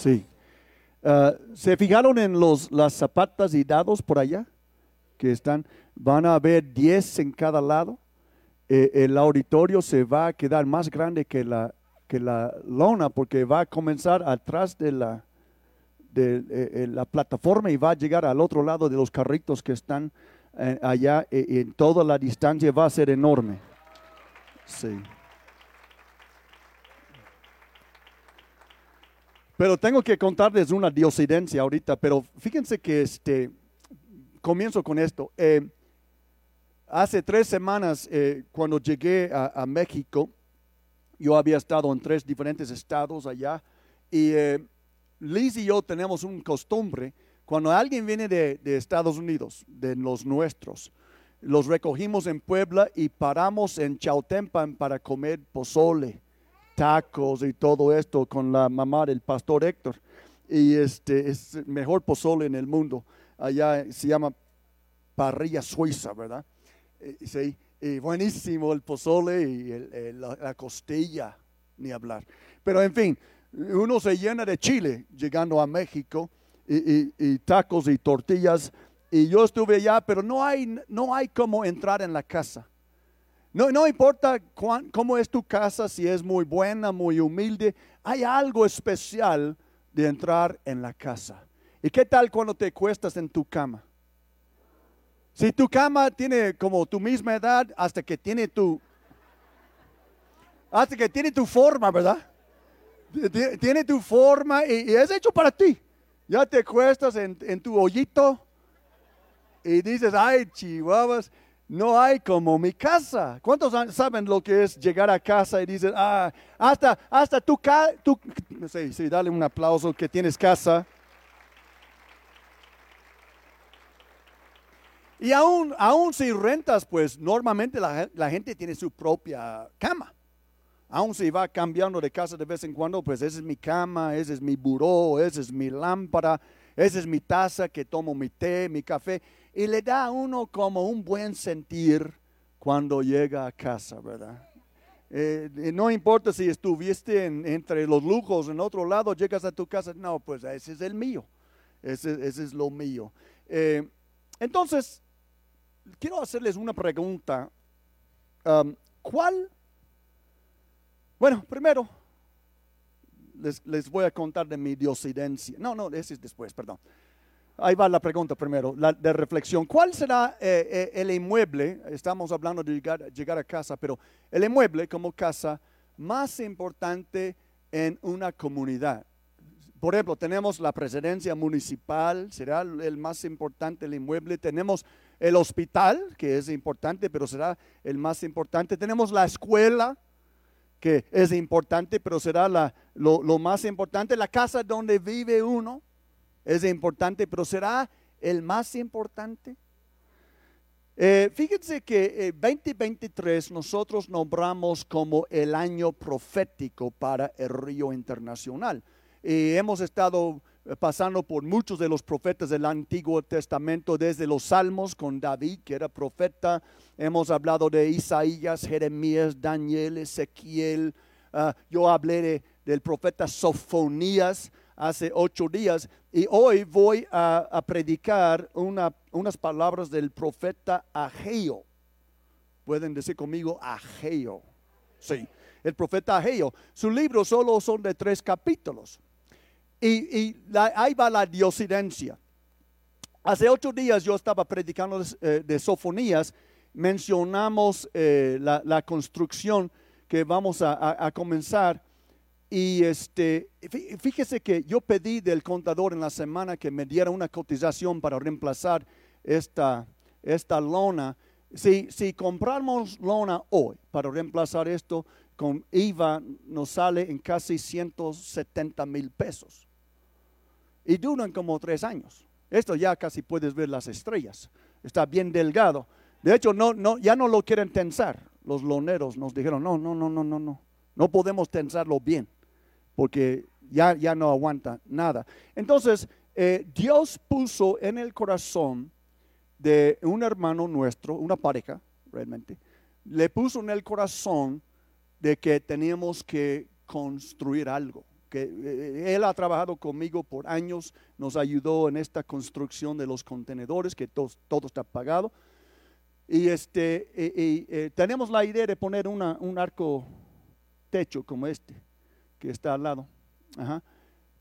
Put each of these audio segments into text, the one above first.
Sí. Ah, ¿Se fijaron en los, las zapatas y dados por allá? Que están, van a haber 10 en cada lado. Eh, el auditorio se va a quedar más grande que la, que la lona porque va a comenzar atrás de la, de eh, eh, la plataforma y va a llegar al otro lado de los carritos que están allá. y en toda la distancia va a ser enorme. Sí. Pero tengo que contarles una diosidencia ahorita, pero fíjense que este, comienzo con esto. Eh, hace tres semanas, eh, cuando llegué a, México, yo había estado en tres diferentes estados allá, y eh, Liz y yo tenemos un costumbre, cuando alguien viene de, de Estados Unidos, de los nuestros, los recogimos en Puebla y paramos en Chautempan para comer pozole tacos y todo esto con la mamá del pastor Héctor. Y este es el mejor pozole en el mundo. Allá se llama parrilla suiza, ¿verdad? Eh, sí, y buenísimo el pozole y la, costilla, ni hablar. Pero en fin, uno se llena de chile llegando a México y, y, tacos y tortillas. Y yo estuve allá, pero no hay, no hay como entrar en la casa. No, no importa cómo es tu casa, si es muy buena, muy humilde, hay algo especial de entrar en la casa. ¿Y qué tal cuando te cuestas en tu cama? Si tu cama tiene como tu misma edad hasta que tiene tu hasta que tiene tu forma, ¿verdad? Tiene tu forma y, es hecho para ti. Ya te cuestas en, en tu hoyito y dices, ay, chihuahuas, no hay como mi casa. ¿Cuántos saben lo que es llegar a casa y dicen, ah, hasta, hasta tu casa, no sé, sí, dale un aplauso que tienes casa. Y aún, aún si rentas, pues normalmente la, la, gente tiene su propia cama. Aún si va cambiando de casa de vez en cuando, pues esa es mi cama, ese es mi buró, esa es mi lámpara, esa es mi taza que tomo mi té, mi café y le da a uno como un buen sentir cuando llega a casa, ¿verdad? Eh, no importa si estuviste entre los lujos en otro lado, llegas a tu casa, no, pues ese es el mío, ese, es lo mío. Eh, entonces, quiero hacerles una pregunta. Um, ¿Cuál? Bueno, primero, les, les, voy a contar de mi diosidencia. No, no, ese es después, perdón. Ahí va la pregunta primero, la de reflexión. ¿Cuál será eh, eh, el inmueble? Estamos hablando de llegar, a casa, pero el inmueble como casa más importante en una comunidad. Por ejemplo, tenemos la presidencia municipal, será el más importante el inmueble. Tenemos el hospital, que es importante, pero será el más importante. Tenemos la escuela, que es importante, pero será lo, lo más importante. La casa donde vive uno es importante, pero ¿será el más importante? Eh, fíjense que 2023 eh, nosotros nombramos como el año profético para el Río Internacional. Y hemos estado eh, pasando por muchos de los profetas del Antiguo Testamento, desde los Salmos con David, que era profeta. Hemos hablado de Isaías, Jeremías, Daniel, Ezequiel. Ah, yo hablé del profeta Sofonías hace ocho días y hoy voy a, predicar unas palabras del profeta Ageo. Pueden decir conmigo Ageo. Sí, el profeta Ageo. Su libro solo son de tres capítulos. Y, ahí va la diosidencia. Hace ocho días yo estaba predicando de, eh, Sofonías. Mencionamos eh, la, construcción que vamos a comenzar y este, fíjese que yo pedí del contador en la semana que me diera una cotización para reemplazar esta, esta lona. Si, si compramos lona hoy para reemplazar esto, con IVA nos sale en casi 170 mil pesos. Y duran como tres años. Esto ya casi puedes ver las estrellas. Está bien delgado. De hecho, no, no, ya no lo quieren tensar. Los loneros nos dijeron, no, no, no, no, no, no. No podemos tensarlo bien porque ya, ya no aguanta nada. Entonces, eh, Dios puso en el corazón de un hermano nuestro, una pareja realmente, le puso en el corazón de que teníamos que construir algo, que eh, él ha trabajado conmigo por años, nos ayudó en esta construcción de los contenedores, que todo, todo está pagado. Y este, eh, tenemos la idea de poner una, un arco techo como este, que está al lado,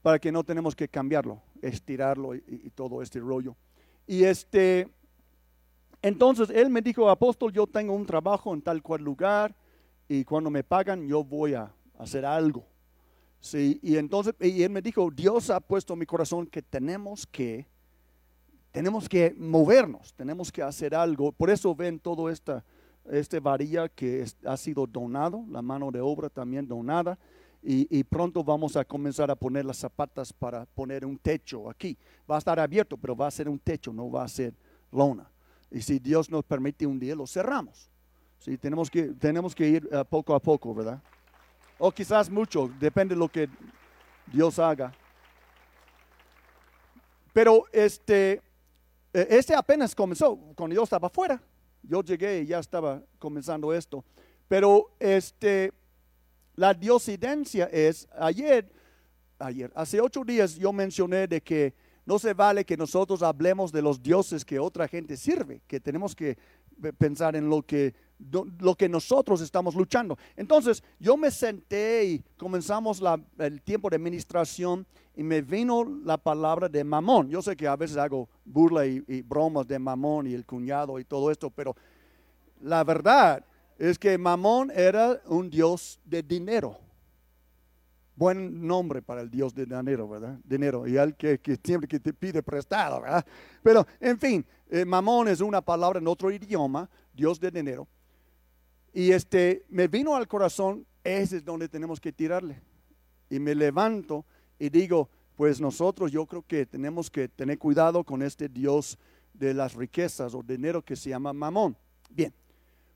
para que no tenemos que cambiarlo, estirarlo y, todo este rollo. Y este, entonces él me dijo, apóstol, yo tengo un trabajo en tal cual lugar y cuando me pagan yo voy a hacer algo. Sí, y entonces y él me dijo, Dios ha puesto en mi corazón que tenemos que tenemos que movernos, tenemos que hacer algo. Por eso ven todo esta este varilla que ha sido donado, la mano de obra también donada. Y, pronto vamos a comenzar a poner las zapatas para poner un techo aquí. Va a estar abierto, pero va a ser un techo, no va a ser lona. Y si Dios nos permite un día, lo cerramos. Sí, tenemos que, tenemos que ir uh, poco a poco, ¿verdad? O quizás mucho, depende de lo que Dios haga. Pero este, e, este apenas comenzó cuando yo estaba fuera. Yo llegué y ya estaba comenzando esto. Pero este, la diosidencia es, ayer, ayer, hace ocho días yo mencioné de que no se vale que nosotros hablemos de los dioses que otra gente sirve, que tenemos que pensar en lo que, lo que nosotros estamos luchando. Entonces yo me senté y comenzamos el tiempo de administración y me vino la palabra de mamón. Yo sé que a veces hago burla y, y bromas de mamón y el cuñado y todo esto, pero la verdad es que mamón era un dios de dinero buen nombre para el Dios de dinero, ¿verdad? Dinero, y al que, siempre que te pide prestado, ¿verdad? Pero, en fin, eh, mamón es una palabra en otro idioma, Dios de dinero. Y este, me vino al corazón, ese es donde tenemos que tirarle. Y me levanto y digo, pues nosotros yo creo que tenemos que tener cuidado con este Dios de las riquezas o dinero que se llama mamón. Bien,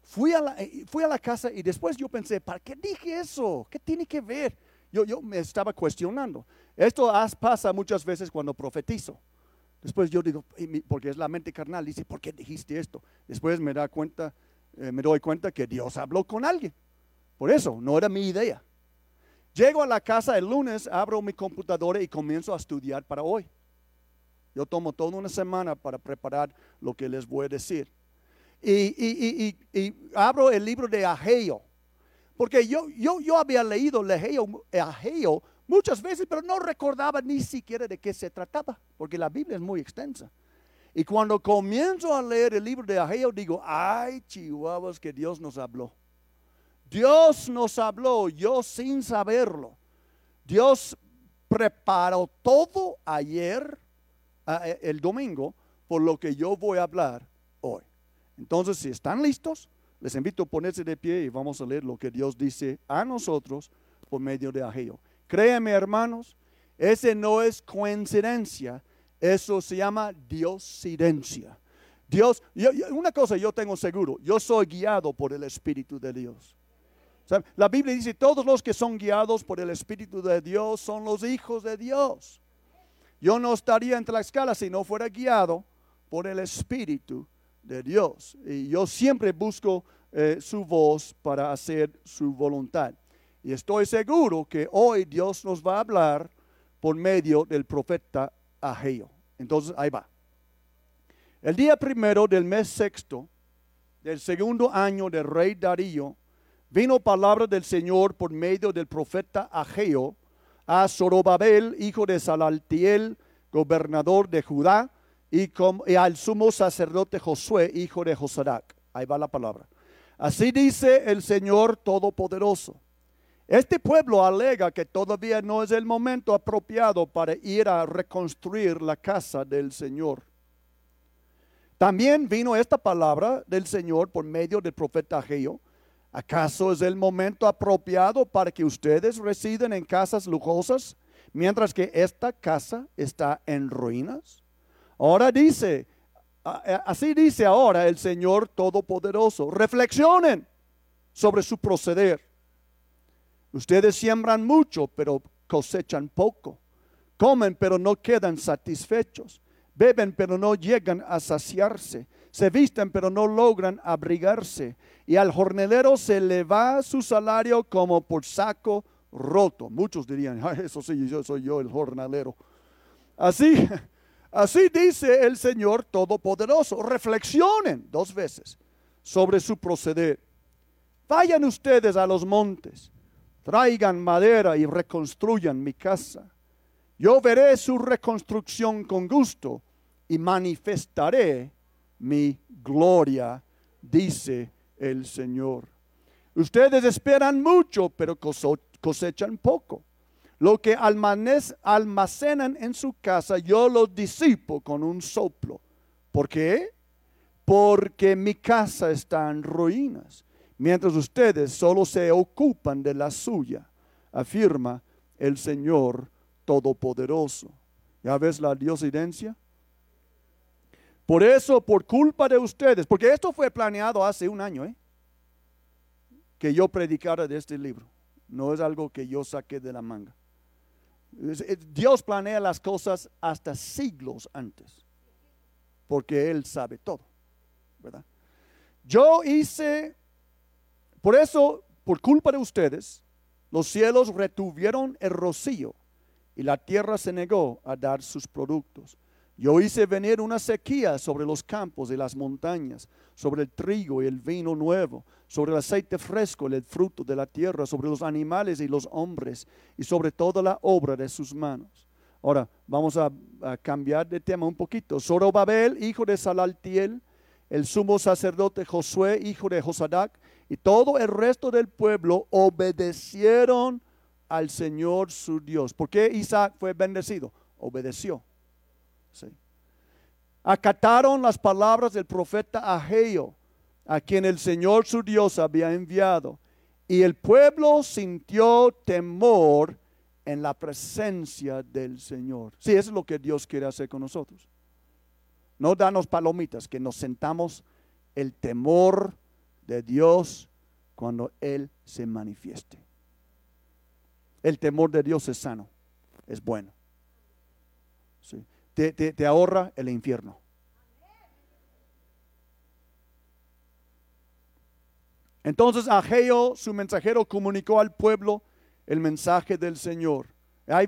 fui a la, eh, fui a la casa y después yo pensé, ¿para qué dije eso? ¿Qué tiene que ver? yo, me estaba cuestionando. Esto pasa muchas veces cuando profetizo. Después yo digo, porque es la mente carnal, dice, ¿por qué dijiste esto? Después me, da cuenta, eh, me doy cuenta que Dios habló con alguien. Por eso, no era mi idea. Llego a la casa el lunes, abro mi computadora y comienzo a estudiar para hoy. Yo tomo toda una semana para preparar lo que les voy a decir. Y, y abro el libro de Ageo. Porque yo, yo, yo había leído Ageo muchas veces, pero no recordaba ni siquiera de qué se trataba, porque la Biblia es muy extensa. Y cuando comienzo a leer el libro de Ageo, digo, ay, chihuahuas, que Dios nos habló. Dios nos habló, yo sin saberlo. Dios preparó todo ayer, e, el domingo, por lo que yo voy a hablar. Entonces, si están listos, les invito a ponerse de pie y vamos a leer lo que Dios dice a nosotros por medio de Ageo. Créeme, hermanos, ese no es coincidencia, eso se llama diosidencia. Dios, una cosa yo tengo seguro, yo soy guiado por el Espíritu de Dios. La Biblia dice, todos los que son guiados por el Espíritu de Dios son los hijos de Dios. Yo no estaría en Tlaxcala si no fuera guiado por el Espíritu de Dios. Y yo siempre busco eh, su voz para hacer su voluntad. Y estoy seguro que hoy Dios nos va a hablar por medio del profeta Ageo. Entonces, ahí va. El día primero del mes sexto del segundo año del rey Darío, vino palabra del Señor por medio del profeta Ageo a Zorobabel, hijo de Salaltiel, gobernador de Judá, y, al sumo sacerdote Josué, hijo de Josadac. Ahí va la palabra. Así dice el Señor Todopoderoso. Este pueblo alega que todavía no es el momento apropiado para ir a reconstruir la casa del Señor. También vino esta palabra del Señor por medio del profeta Ageo. ¿Acaso es el momento apropiado para que ustedes residen en casas lujosas mientras que esta casa está en ruinas? Ahora dice, así dice ahora el Señor Todopoderoso, reflexionen sobre su proceder. Ustedes siembran mucho, pero cosechan poco. Comen, pero no quedan satisfechos. Beben, pero no llegan a saciarse. Se visten, pero no logran abrigarse. Y al jornalero se le va su salario como por saco roto. Muchos dirían, eso sí, yo soy yo el jornalero. Así, así dice el Señor Todopoderoso. Reflexionen dos veces sobre su proceder. Vayan ustedes a los montes, traigan madera y reconstruyan mi casa. Yo veré su reconstrucción con gusto y manifestaré mi gloria, dice el Señor. Ustedes esperan mucho, pero cosechan poco. Lo que almacenan en su casa, yo lo disipo con un soplo. ¿Por qué? Porque mi casa está en ruinas, mientras ustedes solo se ocupan de la suya, afirma el Señor Todopoderoso. ¿Ya ves la diosidencia? Por eso, por culpa de ustedes, porque esto fue planeado hace un año, ¿eh? que yo predicara de este libro. No es algo que yo saqué de la manga. Dios planea las cosas hasta siglos antes, porque Él sabe todo, ¿verdad? Yo hice, por eso, por culpa de ustedes, los cielos retuvieron el rocío y la tierra se negó a dar sus productos. Yo hice venir una sequía sobre los campos y las montañas, sobre el trigo y el vino nuevo, sobre el aceite fresco y el fruto de la tierra, sobre los animales y los hombres, y sobre toda la obra de sus manos. Ahora, vamos a, cambiar de tema un poquito. Zorobabel, hijo de Salaltiel, el sumo sacerdote Josué, hijo de Josadac, y todo el resto del pueblo obedecieron al Señor su Dios. ¿Por qué Isaac fue bendecido? Obedeció. Acataron las palabras del profeta Ageo, a quien el Señor su Dios había enviado. Y el pueblo sintió temor en la presencia del Señor. Sí, eso es lo que Dios quiere hacer con nosotros. No danos palomitas, que nos sentamos el temor de Dios cuando Él se manifieste. El temor de Dios es sano, es bueno. Sí te, ahorra el infierno. Entonces Ageo, su mensajero, comunicó al pueblo el mensaje del Señor.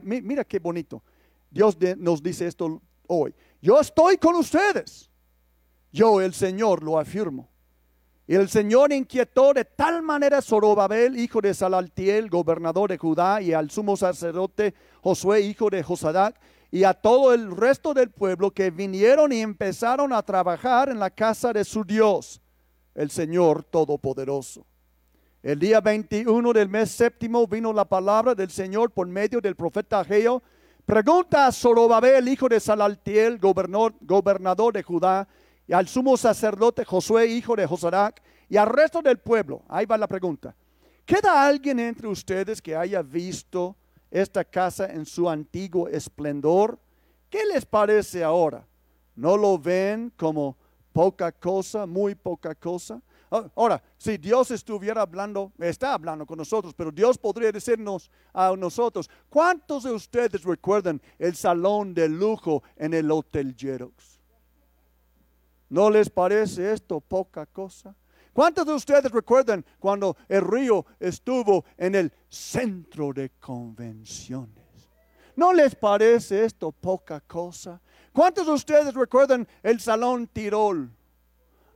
mira qué bonito. Dios nos dice esto hoy. Yo estoy con ustedes. Yo, el Señor, lo afirmo. Y el Señor inquietó de tal manera a Zorobabel, hijo de Salaltiel, gobernador de Judá, y al sumo sacerdote Josué, hijo de Josadac, y a todo el resto del pueblo que vinieron y empezaron a trabajar en la casa de su Dios, el Señor Todopoderoso. El día 21 del mes séptimo vino la palabra del Señor por medio del profeta Ageo. Pregunta a Zorobabel, hijo de Salaltiel, gobernador, gobernador de Judá, y al sumo sacerdote Josué, hijo de Josarac, y al resto del pueblo. Ahí va la pregunta. ¿Queda alguien entre ustedes que haya visto esta casa en su antiguo esplendor. ¿Qué les parece ahora? ¿No lo ven como poca cosa, muy poca cosa? Ah, ahora, si Dios estuviera hablando, está hablando con nosotros, pero Dios podría decirnos a nosotros, ¿cuántos de ustedes recuerdan el salón de lujo en el Hotel Jerox? ¿No les parece esto poca cosa? ¿Cuántos de ustedes recuerdan cuando el río estuvo en el centro de convenciones? ¿No les parece esto poca cosa? ¿Cuántos de ustedes recuerdan el Salón Tirol?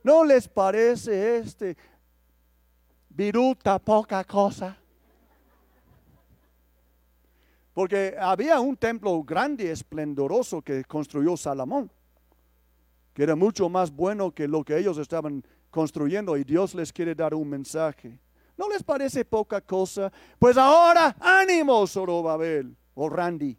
¿No les parece este viruta poca cosa? Porque había un templo grande, y esplendoroso que construyó Salomón, que era mucho más bueno que lo que ellos estaban construyendo y Dios les quiere dar un mensaje. ¿No les parece poca cosa? Pues ahora, ánimo, Zorobabel o Randy,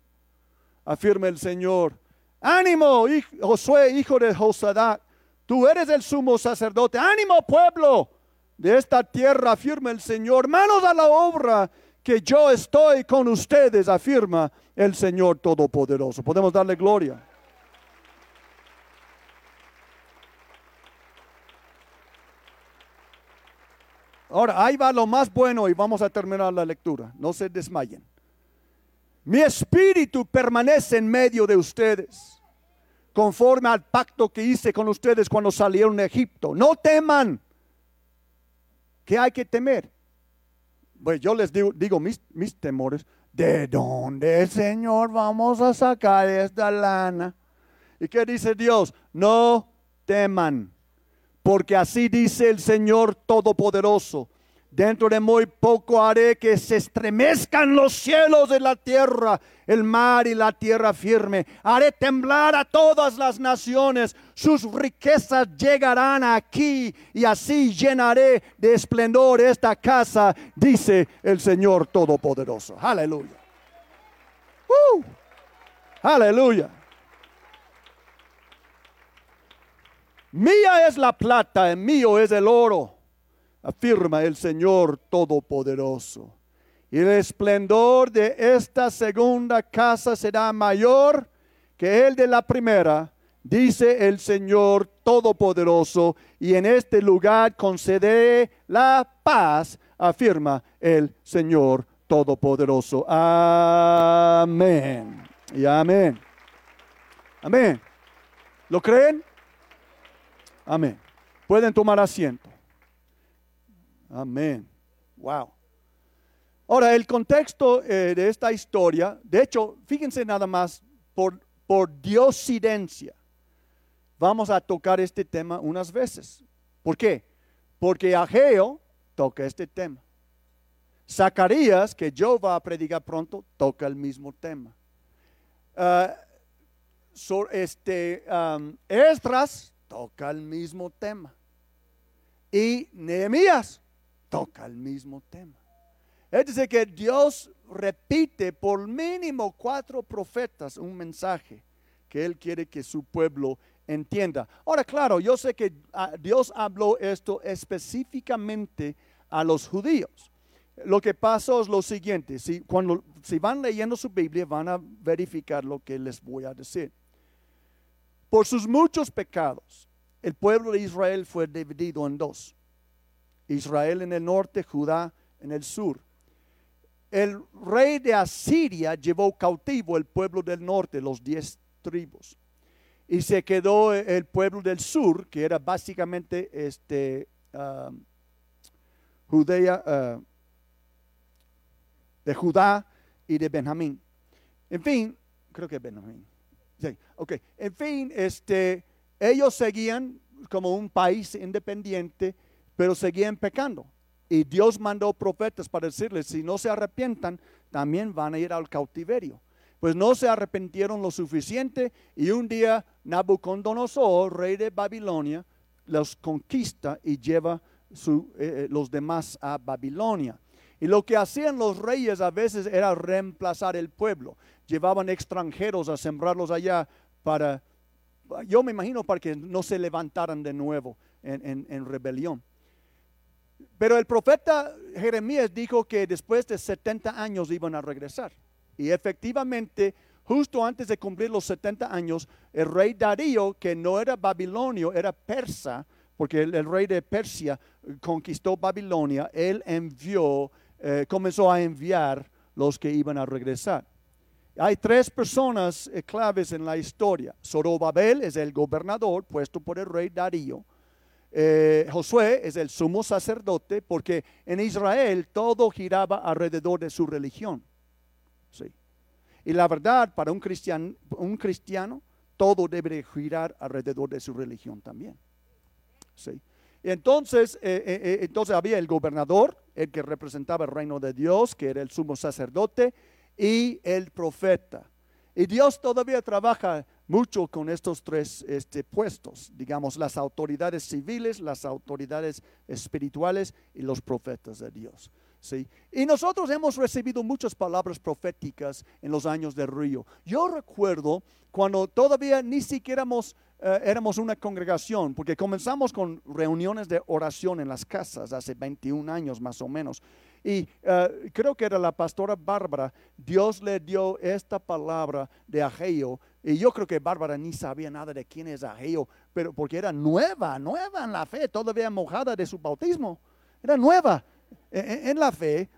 afirma el Señor. Ánimo, Josué, hijo de Josadac, tú eres el sumo sacerdote. Ánimo, pueblo de esta tierra, afirma el Señor. Manos a la obra, que yo estoy con ustedes, afirma el Señor Todopoderoso. Podemos darle gloria. Ahora, ahí va lo más bueno y vamos a terminar la lectura. No se desmayen. Mi espíritu permanece en medio de ustedes, conforme al pacto que hice con ustedes cuando salieron de Egipto. No teman. ¿Qué hay que temer? pues yo les digo, digo mis, mis temores, ¿de dónde, Señor, vamos a sacar esta lana? ¿Y qué dice Dios? No teman, porque así dice el Señor Todopoderoso. Dentro de muy poco haré que se estremezcan los cielos de la tierra, el mar y la tierra firme. Haré temblar a todas las naciones. Sus riquezas llegarán aquí y así llenaré de esplendor esta casa, dice el Señor Todopoderoso. Aleluya. ¡Uh! Aleluya. Mía es la plata, mío es el oro afirma el Señor Todopoderoso. Y el esplendor de esta segunda casa será mayor que el de la primera, dice el Señor Todopoderoso, y en este lugar concederé la paz, afirma el Señor Todopoderoso. Amén. Y amén. Amén. ¿Lo creen? Amén. Pueden tomar asiento. Amén. Wow. Ahora, el contexto eh, de esta historia, de hecho, fíjense nada más, por, por diosidencia, vamos a tocar este tema unas veces. ¿Por qué? Porque Ageo toca este tema. Zacarías, que yo va a predicar pronto, toca el mismo tema. Uh, este, Esdras toca el mismo tema. Y Nehemías toca el mismo tema. Es decir, que Dios repite por mínimo cuatro profetas un mensaje que Él quiere que su pueblo entienda. Ahora, claro, yo sé que ah, Dios habló esto específicamente a los judíos. Lo que pasó es lo siguiente, si, cuando, si van leyendo su Biblia van a verificar lo que les voy a decir. Por sus muchos pecados, el pueblo de Israel fue dividido en dos. Israel en el norte, Judá en el sur. El rey de Asiria llevó cautivo el pueblo del norte, los diez tribus. Y se quedó el pueblo del sur, que era básicamente este, um, Judea, uh, de Judá y de Benjamín. En fin, creo que Benjamín. Sí. En fin, este, ellos seguían como un país independiente pero seguían pecando. Y Dios mandó profetas para decirles, si no se arrepientan, también van a ir al cautiverio. Pues no se arrepintieron lo suficiente y un día Nabucodonosor, rey de Babilonia, los conquista y lleva eh, eh, los demás a Babilonia. Y lo que hacían los reyes a veces era reemplazar el pueblo. Llevaban extranjeros a sembrarlos allá para, yo me imagino, para que no se levantaran de nuevo en rebelión. Pero el profeta Jeremías dijo que después de 70 años iban a regresar. Y efectivamente, justo antes de cumplir los 70 años, el rey Darío, que no era babilonio, era persa, porque el, rey de Persia conquistó Babilonia, él envió, eh, comenzó a enviar los que iban a regresar. Hay tres personas eh, claves en la historia. Zorobabel es el gobernador puesto por el rey Darío. Eh, Josué es el sumo sacerdote porque en Israel todo giraba alrededor de su religión. Sí. Y la verdad, para un cristiano, un cristiano, todo debe girar alrededor de su religión también. Sí. entonces, eh, entonces había el gobernador, el que representaba el reino de Dios, que era el sumo sacerdote, y el profeta. Y Dios todavía trabaja mucho con estos tres este, puestos, digamos, las autoridades civiles, las autoridades espirituales y los profetas de Dios. ¿Sí? Y nosotros hemos recibido muchas palabras proféticas en los años del río. Yo recuerdo cuando todavía ni siquiera éramos, eh, éramos una congregación, porque comenzamos con reuniones de oración en las casas hace 21 años más o menos. Y eh, creo que era la pastora Bárbara, Dios le dio esta palabra de Ageo. Y yo creo que Bárbara ni sabía nada de quién es Ageo, pero porque era nueva, nueva en la fe, todavía mojada de su bautismo. Era nueva en, la fe.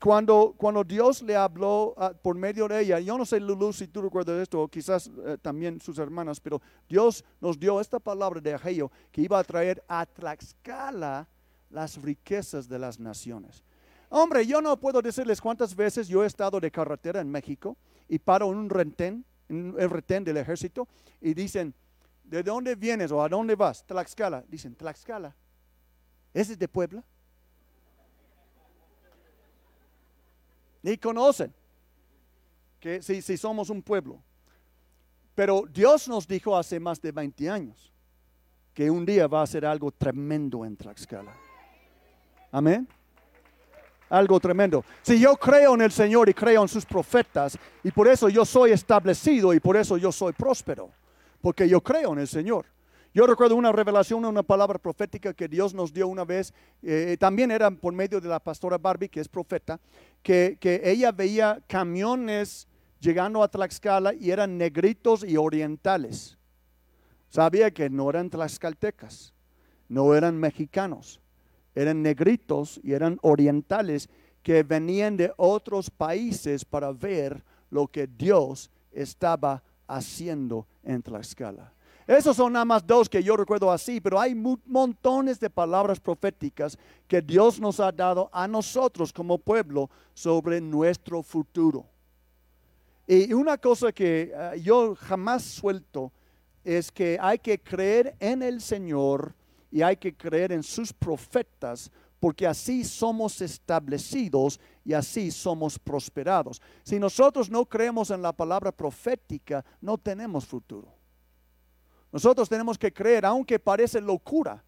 Cuando, cuando Dios le habló ah, por medio de ella, yo no sé, Lulu, si tú recuerdas esto, quizás eh, también sus hermanas, pero Dios nos dio esta palabra de Ageo que iba a traer a Tlaxcala las riquezas de las naciones. Hombre, yo no puedo decirles cuántas veces yo he estado de carretera en México y paro en un retén, en el retén del ejército, y dicen, ¿de dónde vienes o a dónde vas? Tlaxcala. Dicen, Tlaxcala. ¿Ese es de Puebla? Ni conocen que si, somos un pueblo. Pero Dios nos dijo hace más de 20 años que un día va a ser algo tremendo en Tlaxcala. Amén algo tremendo. Si yo creo en el Señor y creo en sus profetas, y por eso yo soy establecido y por eso yo soy próspero, porque yo creo en el Señor. Yo recuerdo una revelación, una palabra profética que Dios nos dio una vez, eh, también era por medio de la pastora Barbie, que es profeta, que, que ella veía camiones llegando a Tlaxcala y eran negritos y orientales. Sabía que no eran tlaxcaltecas, no eran mexicanos, eran negritos y eran orientales que venían de otros países para ver lo que Dios estaba haciendo en Tlaxcala. Esos son nada más dos que yo recuerdo así, pero hay montones de palabras proféticas que Dios nos ha dado a nosotros como pueblo sobre nuestro futuro. Y una cosa que eh, yo jamás suelto es que hay que creer en el Señor y hay que creer en sus profetas porque así somos establecidos y así somos prosperados. Si nosotros no creemos en la palabra profética, no tenemos futuro. Nosotros tenemos que creer, aunque parece locura.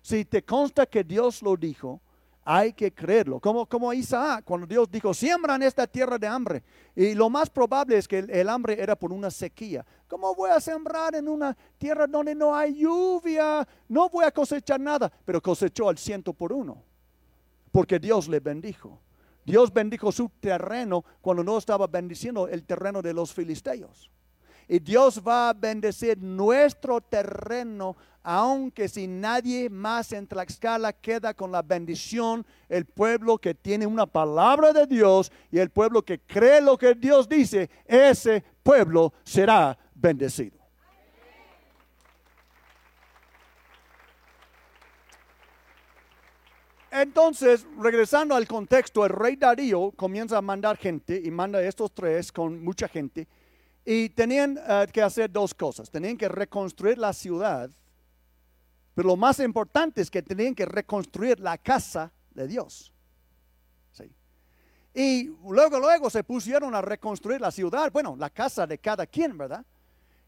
Si te consta que Dios lo dijo, hay que creerlo. Como, como Isaac, cuando Dios dijo, siembran esta tierra de hambre. Y lo más probable es que el, hambre era por una sequía. ¿Cómo voy a sembrar en una tierra donde no hay lluvia? No voy a cosechar nada. Pero cosechó al ciento por uno. Porque Dios le bendijo. Dios bendijo su terreno cuando no estaba bendiciendo el terreno de los filisteos. Y Dios va a bendecir nuestro terreno, aunque si nadie más en Tlaxcala queda con la bendición, el pueblo que tiene una palabra de Dios y el pueblo que cree lo que Dios dice, ese pueblo será bendecido. Entonces, regresando al contexto, el rey Darío comienza a mandar gente y manda estos tres con mucha gente y tenían eh, que hacer dos cosas. Tenían que reconstruir la ciudad, pero lo más importante es que tenían que reconstruir la casa de Dios. Y luego, luego se pusieron a reconstruir la ciudad, bueno, la casa de cada quien, ¿verdad?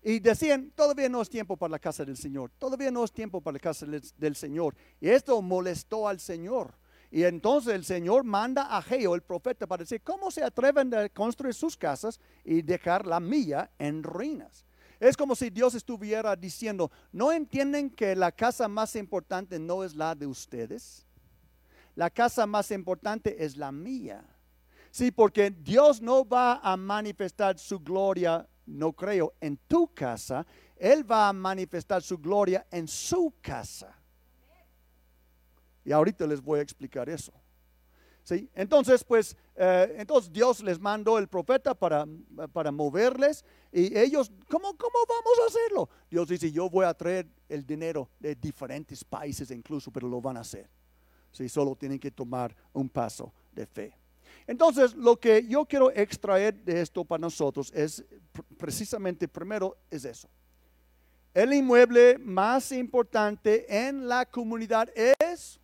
Y decían, todavía no es tiempo para la casa del Señor, todavía no es tiempo para la casa del Señor. Y esto molestó al Señor. Y entonces el Señor manda a Geo, el profeta, para decir, ¿cómo se atreven a construir sus casas y dejar la mía en ruinas? Es como si Dios estuviera diciendo, ¿no entienden que la casa más importante no es la de ustedes? La casa más importante es la mía. Sí, porque Dios no va a manifestar su gloria, no creo, en tu casa. Él va a manifestar su gloria en su casa. Y ahorita les voy a explicar eso. ¿Sí? Entonces, pues, eh, entonces Dios les mandó el profeta para, para moverles y ellos, ¿cómo, ¿cómo vamos a hacerlo? Dios dice, yo voy a traer el dinero de diferentes países incluso, pero lo van a hacer. ¿Sí? Solo tienen que tomar un paso de fe. Entonces, lo que yo quiero extraer de esto para nosotros es precisamente, primero, es eso. El inmueble más importante en la comunidad es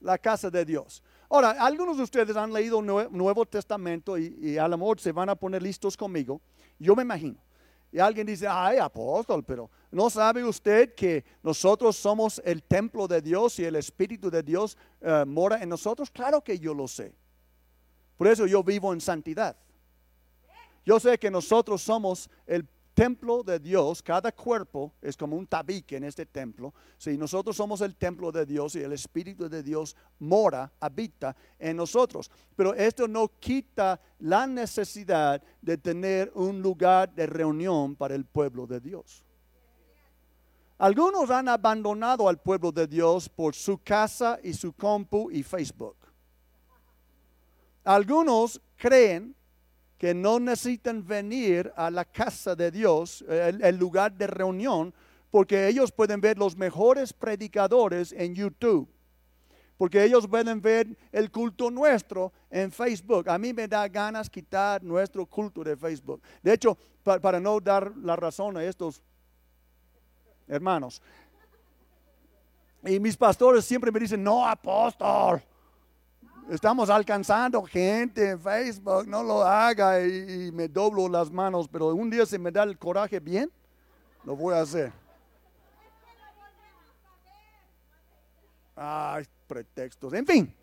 la casa de Dios. Ahora, algunos de ustedes han leído el Nuevo Testamento y, a lo mejor se van a poner listos conmigo. Yo me imagino. Y alguien dice, ay, apóstol, pero ¿no sabe usted que nosotros somos el templo de Dios y el Espíritu de Dios eh, mora en nosotros? Claro que yo lo sé. Por eso yo vivo en santidad. Yo sé que nosotros somos el templo de Dios, cada cuerpo es como un tabique en este templo. Si nosotros somos el templo de Dios y el Espíritu de Dios mora, habita en nosotros. Pero esto no quita la necesidad de tener un lugar de reunión para el pueblo de Dios. Algunos han abandonado al pueblo de Dios por su casa y su compu y Facebook. Algunos creen que no necesitan venir a la casa de Dios, el, lugar de reunión, porque ellos pueden ver los mejores predicadores en YouTube. porque ellos pueden ver el culto nuestro en Facebook. A mí me da ganas quitar nuestro culto de Facebook. De hecho, para no dar la razón a estos hermanos, y mis pastores siempre me dicen, no, apóstol, estamos alcanzando gente en Facebook, no lo haga y, me doblo las manos, pero un día se me da el coraje bien, lo voy a hacer. Ay, pretextos, en fin.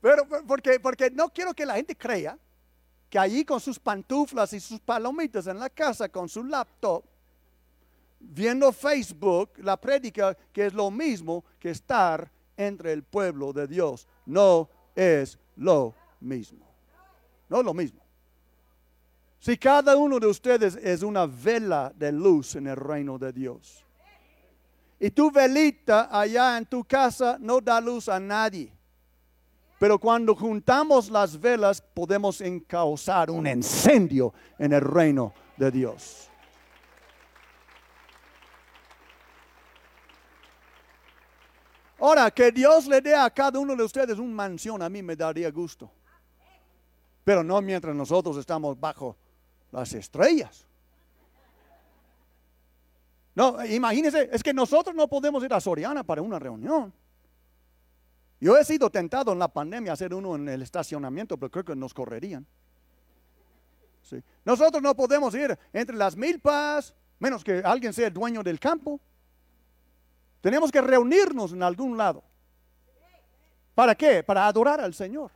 Pero porque, porque no quiero que la gente crea que allí con sus pantuflas y sus palomitas en la casa, con su laptop, viendo Facebook, la prédica, que es lo mismo que estar entre el pueblo de Dios. No es lo mismo. No es lo mismo. Si cada uno de ustedes es una vela de luz en el reino de Dios, y tu velita allá en tu casa no da luz a nadie, pero cuando juntamos las velas podemos encauzar un incendio en el reino de Dios. Ahora, que Dios le dé a cada uno de ustedes una mansión, a mí me daría gusto. Pero no mientras nosotros estamos bajo las estrellas. No, imagínense, es que nosotros no podemos ir a Soriana para una reunión. Yo he sido tentado en la pandemia a hacer uno en el estacionamiento, pero creo que nos correrían. Nosotros no podemos ir entre las milpas, menos que alguien sea el dueño del campo. Tenemos que reunirnos en algún lado. ¿Para qué? Para adorar al Señor.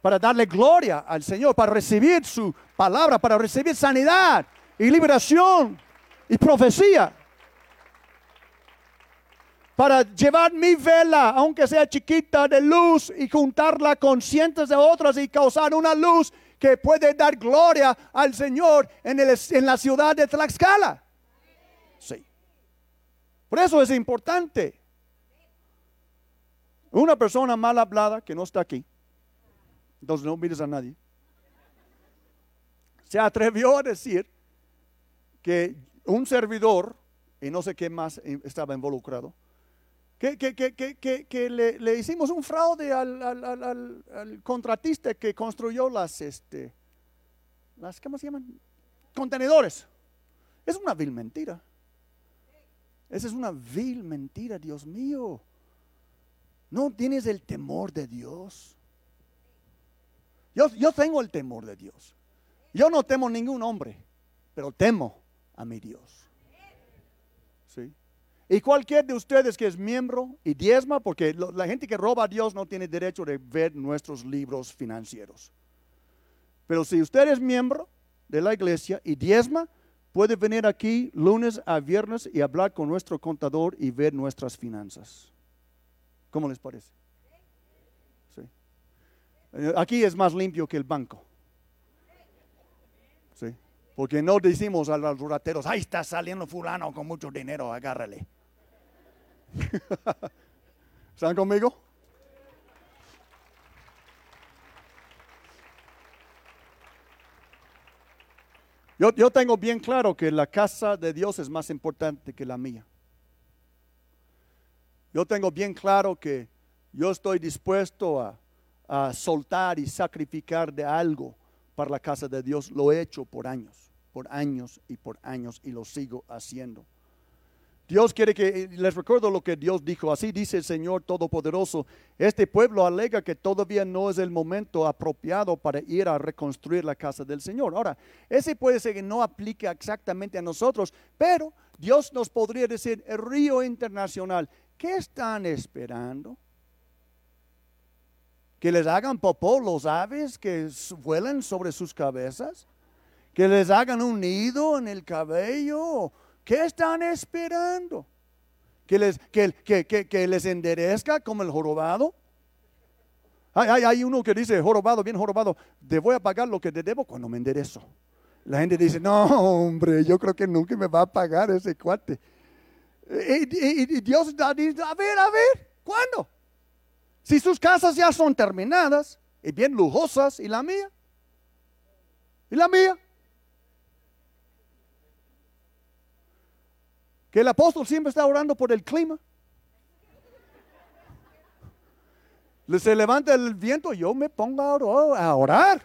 Para darle gloria al Señor, para recibir su palabra, para recibir sanidad y liberación y profecía. Para llevar mi vela, aunque sea chiquita, de luz y juntarla con cientos de otras y causar una luz que puede dar gloria al Señor en, en la ciudad de Tlaxcala. Sí. Por eso es importante. Una persona mal hablada que no está aquí, entonces no mires a nadie, se atrevió a decir que un servidor, y no sé qué más estaba involucrado, que, le, hicimos un fraude al, contratista que construyó las, este, las, ¿cómo se llaman? Contenedores. Es una vil mentira. Esa es una vil mentira, Dios mío. No tienes el temor de Dios. Yo, yo tengo el temor de Dios. Yo no temo ningún hombre, pero temo a mi Dios. ¿Sí? Y cualquier de ustedes que es miembro y diezma, porque la gente que roba a Dios no tiene derecho de ver nuestros libros financieros. Pero si usted es miembro de la iglesia y diezma, puede venir aquí lunes a viernes y hablar con nuestro contador y ver nuestras finanzas. ¿Cómo les parece? Sí. Eh, aquí es más limpio que el banco. Sí. Porque no decimos a los rateros, ahí está saliendo fulano con mucho dinero, agárrale. ¿Están conmigo? Yo, tengo bien claro que la casa de Dios es más importante que la mía. Yo tengo bien claro que yo estoy dispuesto a, a soltar y sacrificar de algo para la casa de Dios. Lo he hecho por años, por años y por años y lo sigo haciendo. Dios quiere que, les recuerdo lo que Dios dijo, así dice el Señor Todopoderoso, este pueblo alega que todavía no es el momento apropiado para ir a reconstruir la casa del Señor. Ahora, ese puede ser que no aplique exactamente a nosotros, pero Dios nos podría decir, el río internacional, ¿qué están esperando? ¿Que les hagan popó los aves que vuelan sobre sus cabezas? ¿Que les hagan un nido en el cabello? ¿Qué están esperando? ¿Que les, que, les enderezca como el jorobado? Hay, hay, uno que dice, jorobado, bien jorobado, te voy a pagar lo que te debo cuando me enderezo. La gente dice, no, hombre, yo creo que nunca me va a pagar ese cuate. Y, Dios dice, a ver, a ver, ¿cuándo? Si sus casas ya son terminadas y bien lujosas, ¿y la mía? ¿Y la mía? Que el apóstol siempre está orando por el clima. Se levanta el viento, yo me pongo a orar.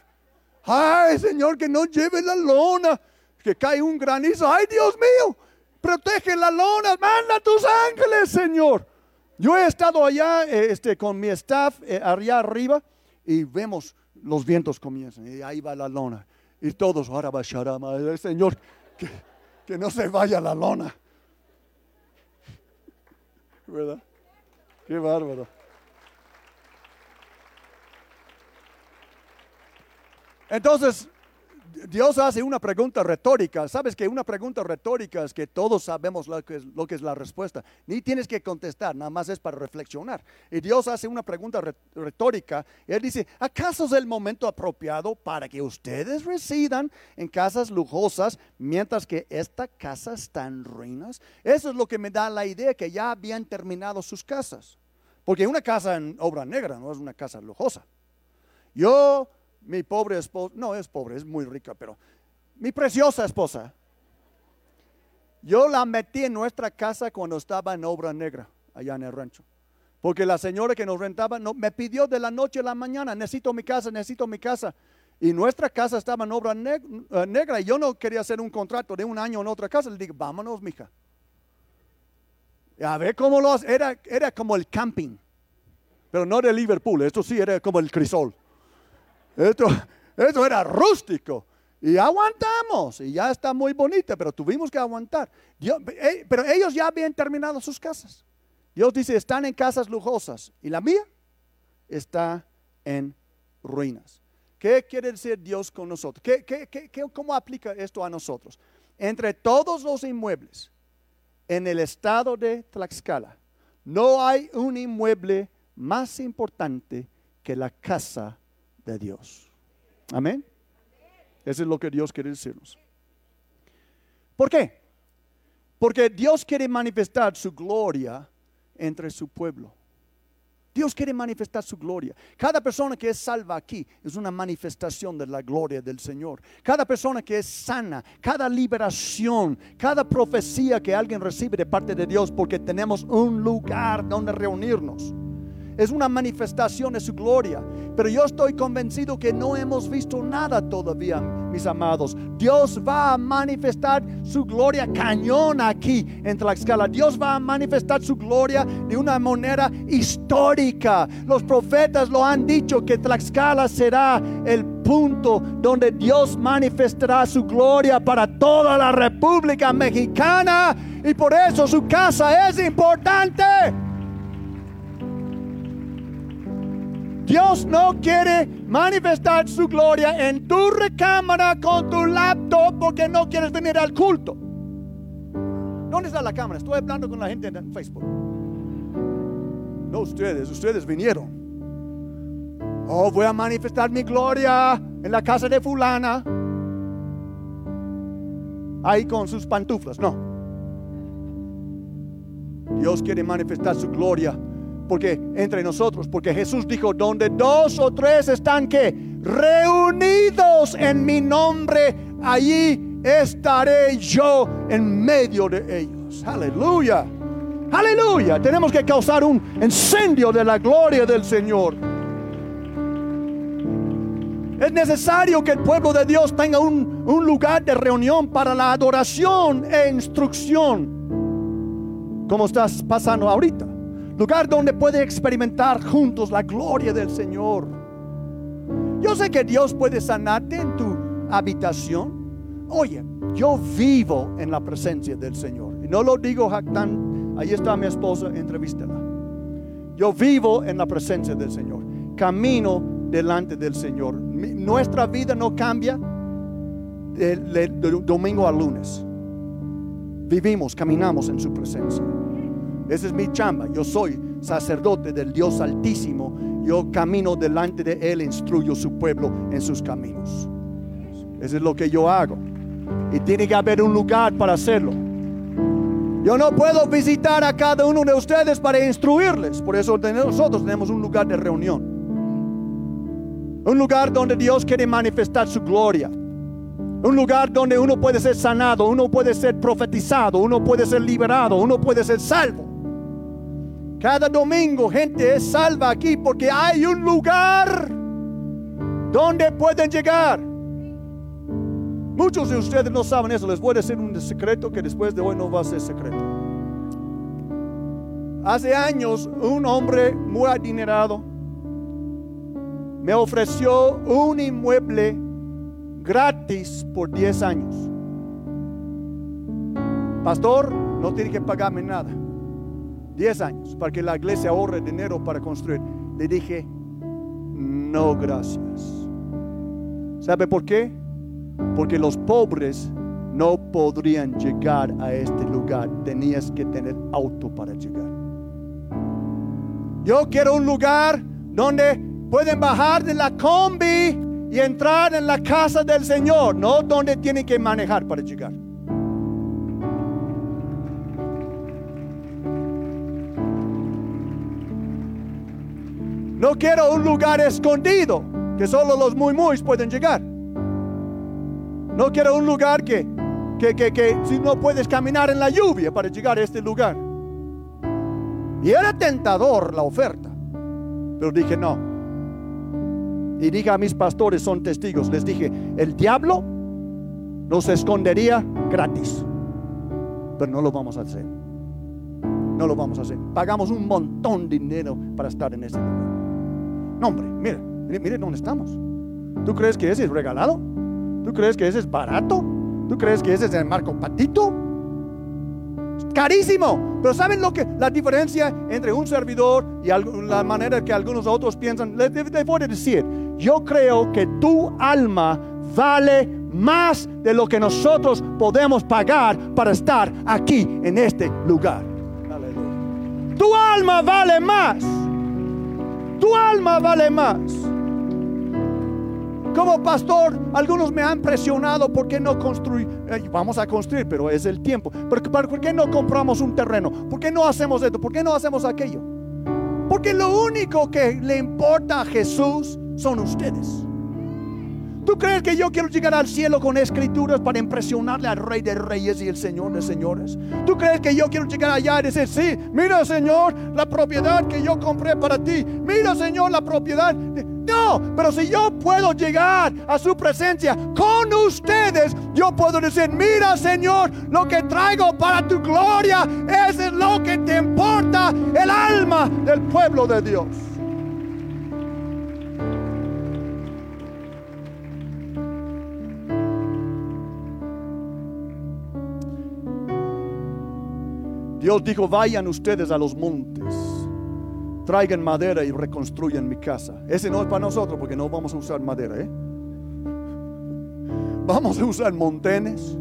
Ay, Señor, que no lleve la lona, que cae un granizo. Ay, Dios mío, protege la lona, manda tus ángeles, Señor. Yo he estado allá eh, este, con mi staff eh, allá arriba y vemos los vientos comienzan y ahí va la lona. Y todos, ahora va Señor, que, que no se vaya la lona. ¿Verdad? Qué bárbaro. Entonces, Dios hace una pregunta retórica. Sabes que una pregunta retórica es que todos sabemos lo que, es, la respuesta. Ni tienes que contestar, nada más es para reflexionar. Y Dios hace una pregunta retórica. Él dice, ¿acaso es el momento apropiado para que ustedes residan en casas lujosas mientras que esta casa está en ruinas? Eso es lo que me da la idea que ya habían terminado sus casas. Porque una casa en obra negra no es una casa lujosa. Yo mi pobre esposa, no es pobre, es muy rica, pero mi preciosa esposa, yo la metí en nuestra casa cuando estaba en obra negra, allá en el rancho. Porque la señora que nos rentaba me pidió de la noche a la mañana, necesito mi casa, necesito mi casa. Y nuestra casa estaba en obra eh, negra y yo no quería hacer un contrato de un año en otra casa. Le dije, vámonos, mija. A ver cómo lo hace. Era, era como el camping, pero no de Liverpool, esto sí era como el crisol. Esto, esto era rústico. Y aguantamos, y ya está muy bonita, pero tuvimos que aguantar. Eh, pero ellos ya habían terminado sus casas. Dios dice, están en casas lujosas. Y la mía está en ruinas. ¿Qué quiere decir Dios con nosotros? ¿Qué, qué, cómo aplica esto a nosotros? Entre todos los inmuebles en el estado de Tlaxcala, no hay un inmueble más importante que la casa de Dios. Amén. Eso es lo que Dios quiere decirnos. ¿Por qué? Porque Dios quiere manifestar su gloria entre su pueblo. Dios quiere manifestar su gloria. Cada persona que es salva aquí es una manifestación de la gloria del Señor. Cada persona que es sana, cada liberación, cada profecía que alguien recibe de parte de Dios porque tenemos un lugar donde reunirnos es una manifestación de su gloria. Pero yo estoy convencido que no hemos visto nada todavía, mis amados. Dios va a manifestar su gloria cañón aquí en Tlaxcala. Dios va a manifestar su gloria de una manera histórica. Los profetas lo han dicho que Tlaxcala será el punto donde Dios manifestará su gloria para toda la República Mexicana y por eso su casa es importante. Dios no quiere manifestar su gloria en tu recámara con tu laptop porque no quieres venir al culto. ¿Dónde está la cámara? Estoy hablando con la gente en Facebook. No ustedes, ustedes vinieron. Oh, voy a manifestar mi gloria en la casa de fulana. Ahí con sus pantuflas, no. Dios quiere manifestar su gloria porque entre nosotros, porque Jesús dijo, donde dos o tres están que reunidos en mi nombre, allí estaré yo en medio de ellos. Aleluya. Aleluya. Tenemos que causar un incendio de la gloria del Señor. Es necesario que el pueblo de Dios tenga un, un lugar de reunión para la adoración e instrucción, como estás pasando ahorita lugar donde puede experimentar juntos la gloria del Señor. Yo sé que Dios puede sanarte en tu habitación. Oye, yo vivo en la presencia del Señor. Y no lo digo jactan. Ahí está mi esposa, entrevístela. Yo vivo en la presencia del Señor. Camino delante del Señor. nuestra vida no cambia de domingo a lunes. Vivimos, caminamos en su presencia. Esa es mi chamba. Yo soy sacerdote del Dios Altísimo. Yo camino delante de Él, instruyo su pueblo en sus caminos. Eso es lo que yo hago. Y tiene que haber un lugar para hacerlo. Yo no puedo visitar a cada uno de ustedes para instruirles. Por eso nosotros tenemos un lugar de reunión. Un lugar donde Dios quiere manifestar su gloria. Un lugar donde uno puede ser sanado, uno puede ser profetizado, uno puede ser liberado, uno puede ser salvo. Cada domingo gente es salva aquí porque hay un lugar donde pueden llegar. Muchos de ustedes no saben eso. Les voy a decir un secreto que después de hoy no va a ser secreto. Hace años un hombre muy adinerado me ofreció un inmueble gratis por 10 años. Pastor, no tiene que pagarme nada. 10 años para que la iglesia ahorre dinero para construir. Le dije, no gracias. ¿Sabe por qué? Porque los pobres no podrían llegar a este lugar. Tenías que tener auto para llegar. Yo quiero un lugar donde pueden bajar de la combi y entrar en la casa del Señor, no donde tienen que manejar para llegar. No quiero un lugar escondido que solo los muy muy pueden llegar. No quiero un lugar que, que, que, que si no puedes caminar en la lluvia para llegar a este lugar. Y era tentador la oferta. Pero dije, no. Y dije a mis pastores, son testigos, les dije, el diablo nos escondería gratis. Pero no lo vamos a hacer. No lo vamos a hacer. Pagamos un montón de dinero para estar en ese lugar. No, hombre, mire, mire, dónde estamos. ¿Tú crees que ese es regalado? ¿Tú crees que ese es barato? ¿Tú crees que ese es el marco patito? Carísimo. Pero ¿saben lo que la diferencia entre un servidor y la manera que algunos otros piensan? Les, les voy a decir, yo creo que tu alma vale más de lo que nosotros podemos pagar para estar aquí en este lugar. Tu alma vale más. Tu alma vale más. Como pastor, algunos me han presionado porque no construir. Eh, vamos a construir, pero es el tiempo. ¿Por, ¿Por qué no compramos un terreno? ¿Por qué no hacemos esto? ¿Por qué no hacemos aquello? Porque lo único que le importa a Jesús son ustedes. ¿Tú crees que yo quiero llegar al cielo con escrituras para impresionarle al Rey de Reyes y el Señor de Señores? ¿Tú crees que yo quiero llegar allá y decir, sí, mira Señor, la propiedad que yo compré para ti? Mira Señor, la propiedad. No, pero si yo puedo llegar a su presencia con ustedes, yo puedo decir, mira Señor, lo que traigo para tu gloria, es lo que te importa, el alma del pueblo de Dios. Dios dijo, vayan ustedes a los montes, traigan madera y reconstruyan mi casa. Ese no es para nosotros porque no vamos a usar madera. ¿eh? Vamos a usar montenes,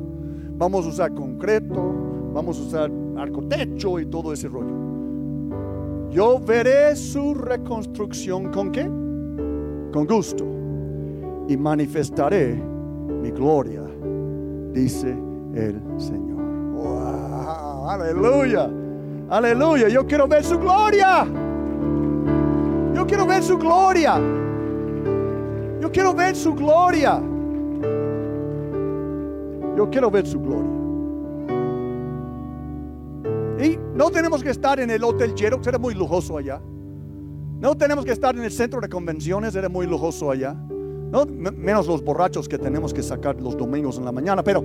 vamos a usar concreto, vamos a usar arcotecho y todo ese rollo. Yo veré su reconstrucción con qué? Con gusto. Y manifestaré mi gloria, dice el Señor. Aleluya. Aleluya. Yo quiero ver su gloria. Yo quiero ver su gloria. Yo quiero ver su gloria. Yo quiero ver su gloria. Y no tenemos que estar en el Hotel Jero, será muy lujoso allá. No tenemos que estar en el centro de convenciones, era muy lujoso allá. No, menos los borrachos que tenemos que sacar los domingos en la mañana, pero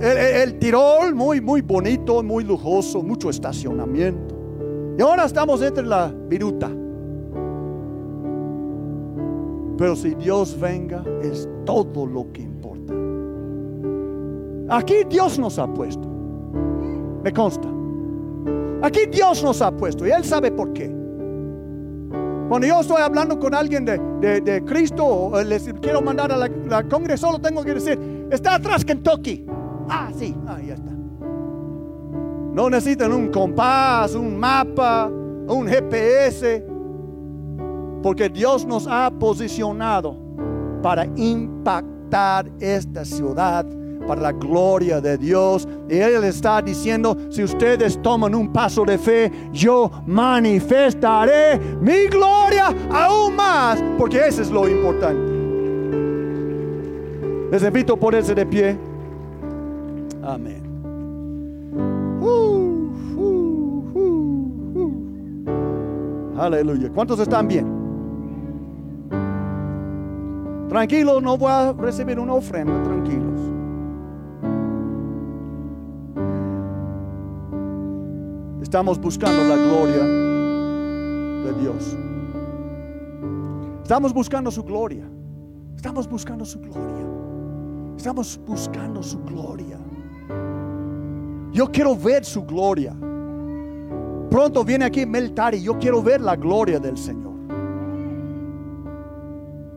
el, Tirol, muy, muy bonito, muy lujoso, mucho estacionamiento. Y ahora estamos entre la viruta. Pero si Dios venga, es todo lo que importa. Aquí Dios nos ha puesto. Me consta. Aquí Dios nos ha puesto y Él sabe por qué. Cuando yo estoy hablando con alguien de, Cristo, o les quiero mandar a la, la congreso, solo tengo que decir, está atrás Kentucky. Ah, sí, ah, ya está. No necesitan un compás, un mapa, un GPS, porque Dios nos ha posicionado para impactar esta ciudad para la gloria de Dios. Y Él está diciendo, si ustedes toman un paso de fe, yo manifestaré mi gloria aún más, porque eso es lo importante. Les invito a ponerse de pie. Amén. Uh, uh. Aleluya. ¿Cuántos están bien? Tranquilos, no voy a recibir una ofrenda, tranquilos. Estamos buscando la gloria de Dios. Estamos buscando su gloria. Estamos buscando su gloria. Estamos buscando su gloria. Yo quiero ver su gloria. Pronto viene aquí Meltari. Yo quiero ver la gloria del Señor.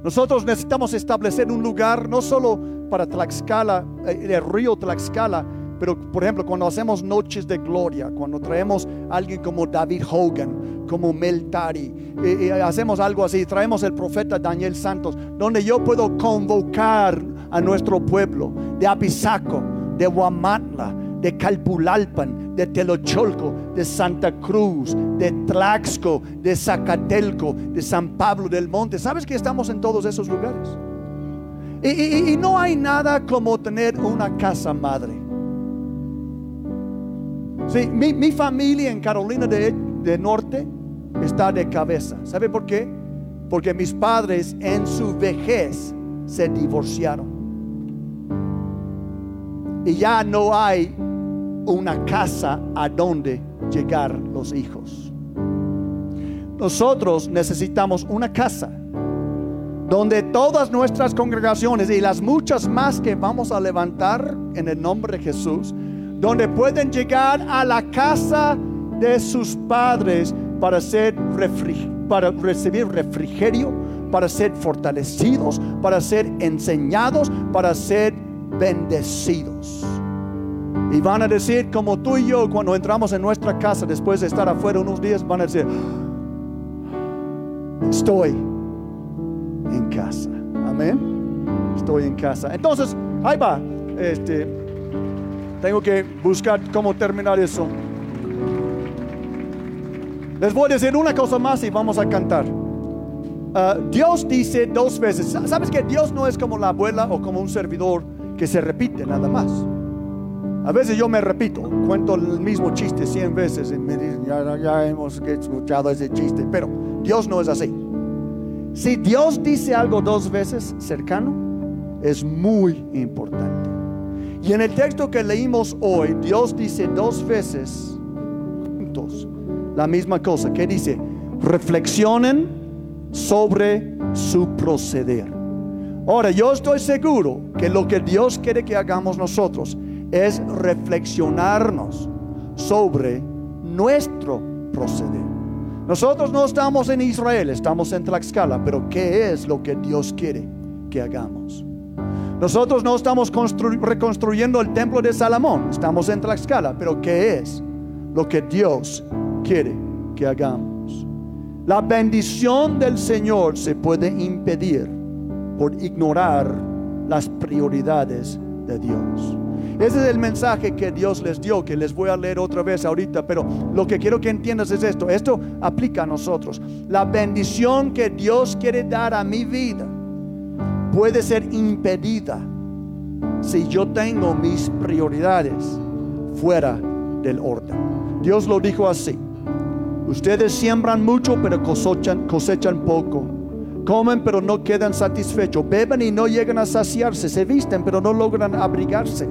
Nosotros necesitamos establecer un lugar no solo para Tlaxcala, eh, el río Tlaxcala, pero por ejemplo cuando hacemos noches de gloria, cuando traemos a alguien como David Hogan, como Meltari, eh, eh, hacemos algo así, traemos el profeta Daniel Santos, donde yo puedo convocar a nuestro pueblo de Apizaco, de Huamantla, de Calpulalpan, de Telocholco, de Santa Cruz, de Tlaxco, de Zacatelco, de San Pablo del Monte. ¿Sabes que estamos en todos esos lugares? Y, no hay nada como tener una casa madre. Sí, mi, familia en Carolina del Norte está de cabeza. ¿Sabe por qué? Porque mis padres en su vejez se divorciaron. Y ya no hay una casa a donde llegar los hijos. Nosotros necesitamos una casa donde todas nuestras congregaciones y las muchas más que vamos a levantar en el nombre de Jesús, donde pueden llegar a la casa de sus padres para ser para recibir refrigerio, para ser fortalecidos, para ser enseñados, para ser bendecidos. Y van a decir, como tú y yo, cuando entramos en nuestra casa, después de estar afuera unos días, van a decir, estoy en casa. Amén. Estoy en casa. Entonces, ahí va. Este, tengo que buscar cómo terminar eso. Les voy a decir una cosa más y vamos a cantar. Ah, Dios dice dos veces, ¿sabes que Dios no es como la abuela o como un servidor que se repite nada más? A veces yo me repito, cuento el mismo chiste cien veces y me dicen, ya, hemos escuchado ese chiste, pero Dios no es así. Si Dios dice algo dos veces cercano, es muy importante. Y en el texto que leímos hoy, Dios dice dos veces juntos la misma cosa. que dice? Reflexionen sobre su proceder. Ahora, yo estoy seguro que lo que Dios quiere que hagamos nosotros es reflexionarnos sobre nuestro proceder. Nosotros no estamos en Israel, estamos en Tlaxcala, pero ¿qué es lo que Dios quiere que hagamos? Nosotros no estamos reconstruyendo el templo de Salomón, estamos en Tlaxcala, pero ¿qué es lo que Dios quiere que hagamos? La bendición del Señor se puede impedir por ignorar las prioridades de Dios. Ese es el mensaje que Dios les dio, que les voy a leer otra vez ahorita, pero lo que quiero que entiendas es esto. Esto aplica a nosotros. La bendición que Dios quiere dar a mi vida puede ser impedida si yo tengo mis prioridades fuera del orden. Dios lo dijo así. Ustedes siembran mucho, pero cosechan, cosechan poco. Comen, pero no quedan satisfechos. Beben y no llegan a saciarse. Se visten, pero no logran abrigarse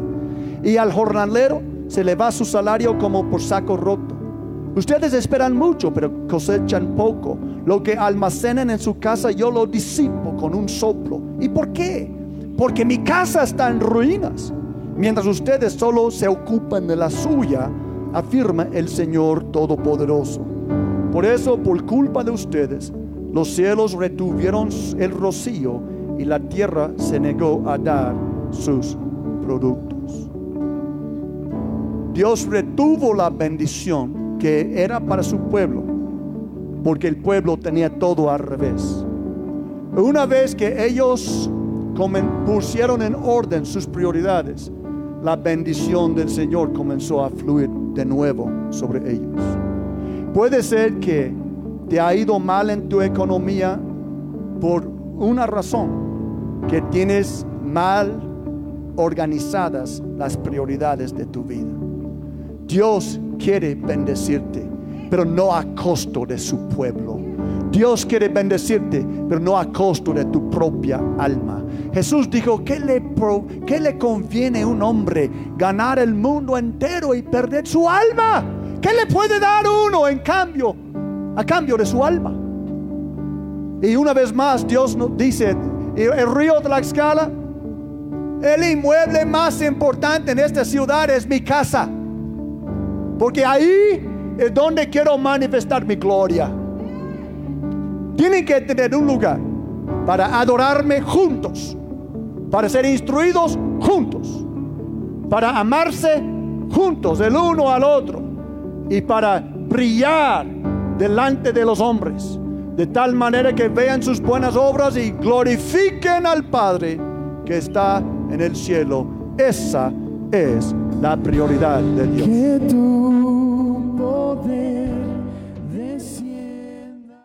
y al jornalero se le va su salario como por saco roto. Ustedes esperan mucho, pero cosechan poco. Lo que almacenan en su casa yo lo disipo con un soplo. ¿Y por qué? Porque mi casa está en ruinas, mientras ustedes solo se ocupan de la suya, afirma el Señor Todopoderoso. Por eso, por culpa de ustedes, los cielos retuvieron el rocío y la tierra se negó a dar sus productos. Dios retuvo la bendición que era para su pueblo, porque el pueblo tenía todo al revés. Una vez que ellos pusieron en orden sus prioridades, la bendición del Señor comenzó a fluir de nuevo sobre ellos. Puede ser que te ha ido mal en tu economía por una razón, que tienes mal organizadas las prioridades de tu vida. Dios quiere bendecirte. pero no a costo de su pueblo. Dios quiere bendecirte, pero no a costo de tu propia alma. Jesús dijo, ¿qué le, ¿qué le conviene a un hombre ganar el mundo entero y perder su alma? ¿Qué le puede dar uno en cambio, a cambio de su alma? Y una vez más Dios nos dice, el río de la escala, el inmueble más importante en esta ciudad es mi casa. Porque ahí es donde quiero manifestar mi gloria. Tienen que tener un lugar para adorarme juntos, para ser instruidos juntos, para amarse juntos el uno al otro y para brillar delante de los hombres, de tal manera que vean sus buenas obras y glorifiquen al Padre que está en el cielo. Esa es la prioridad de Dios. Que tu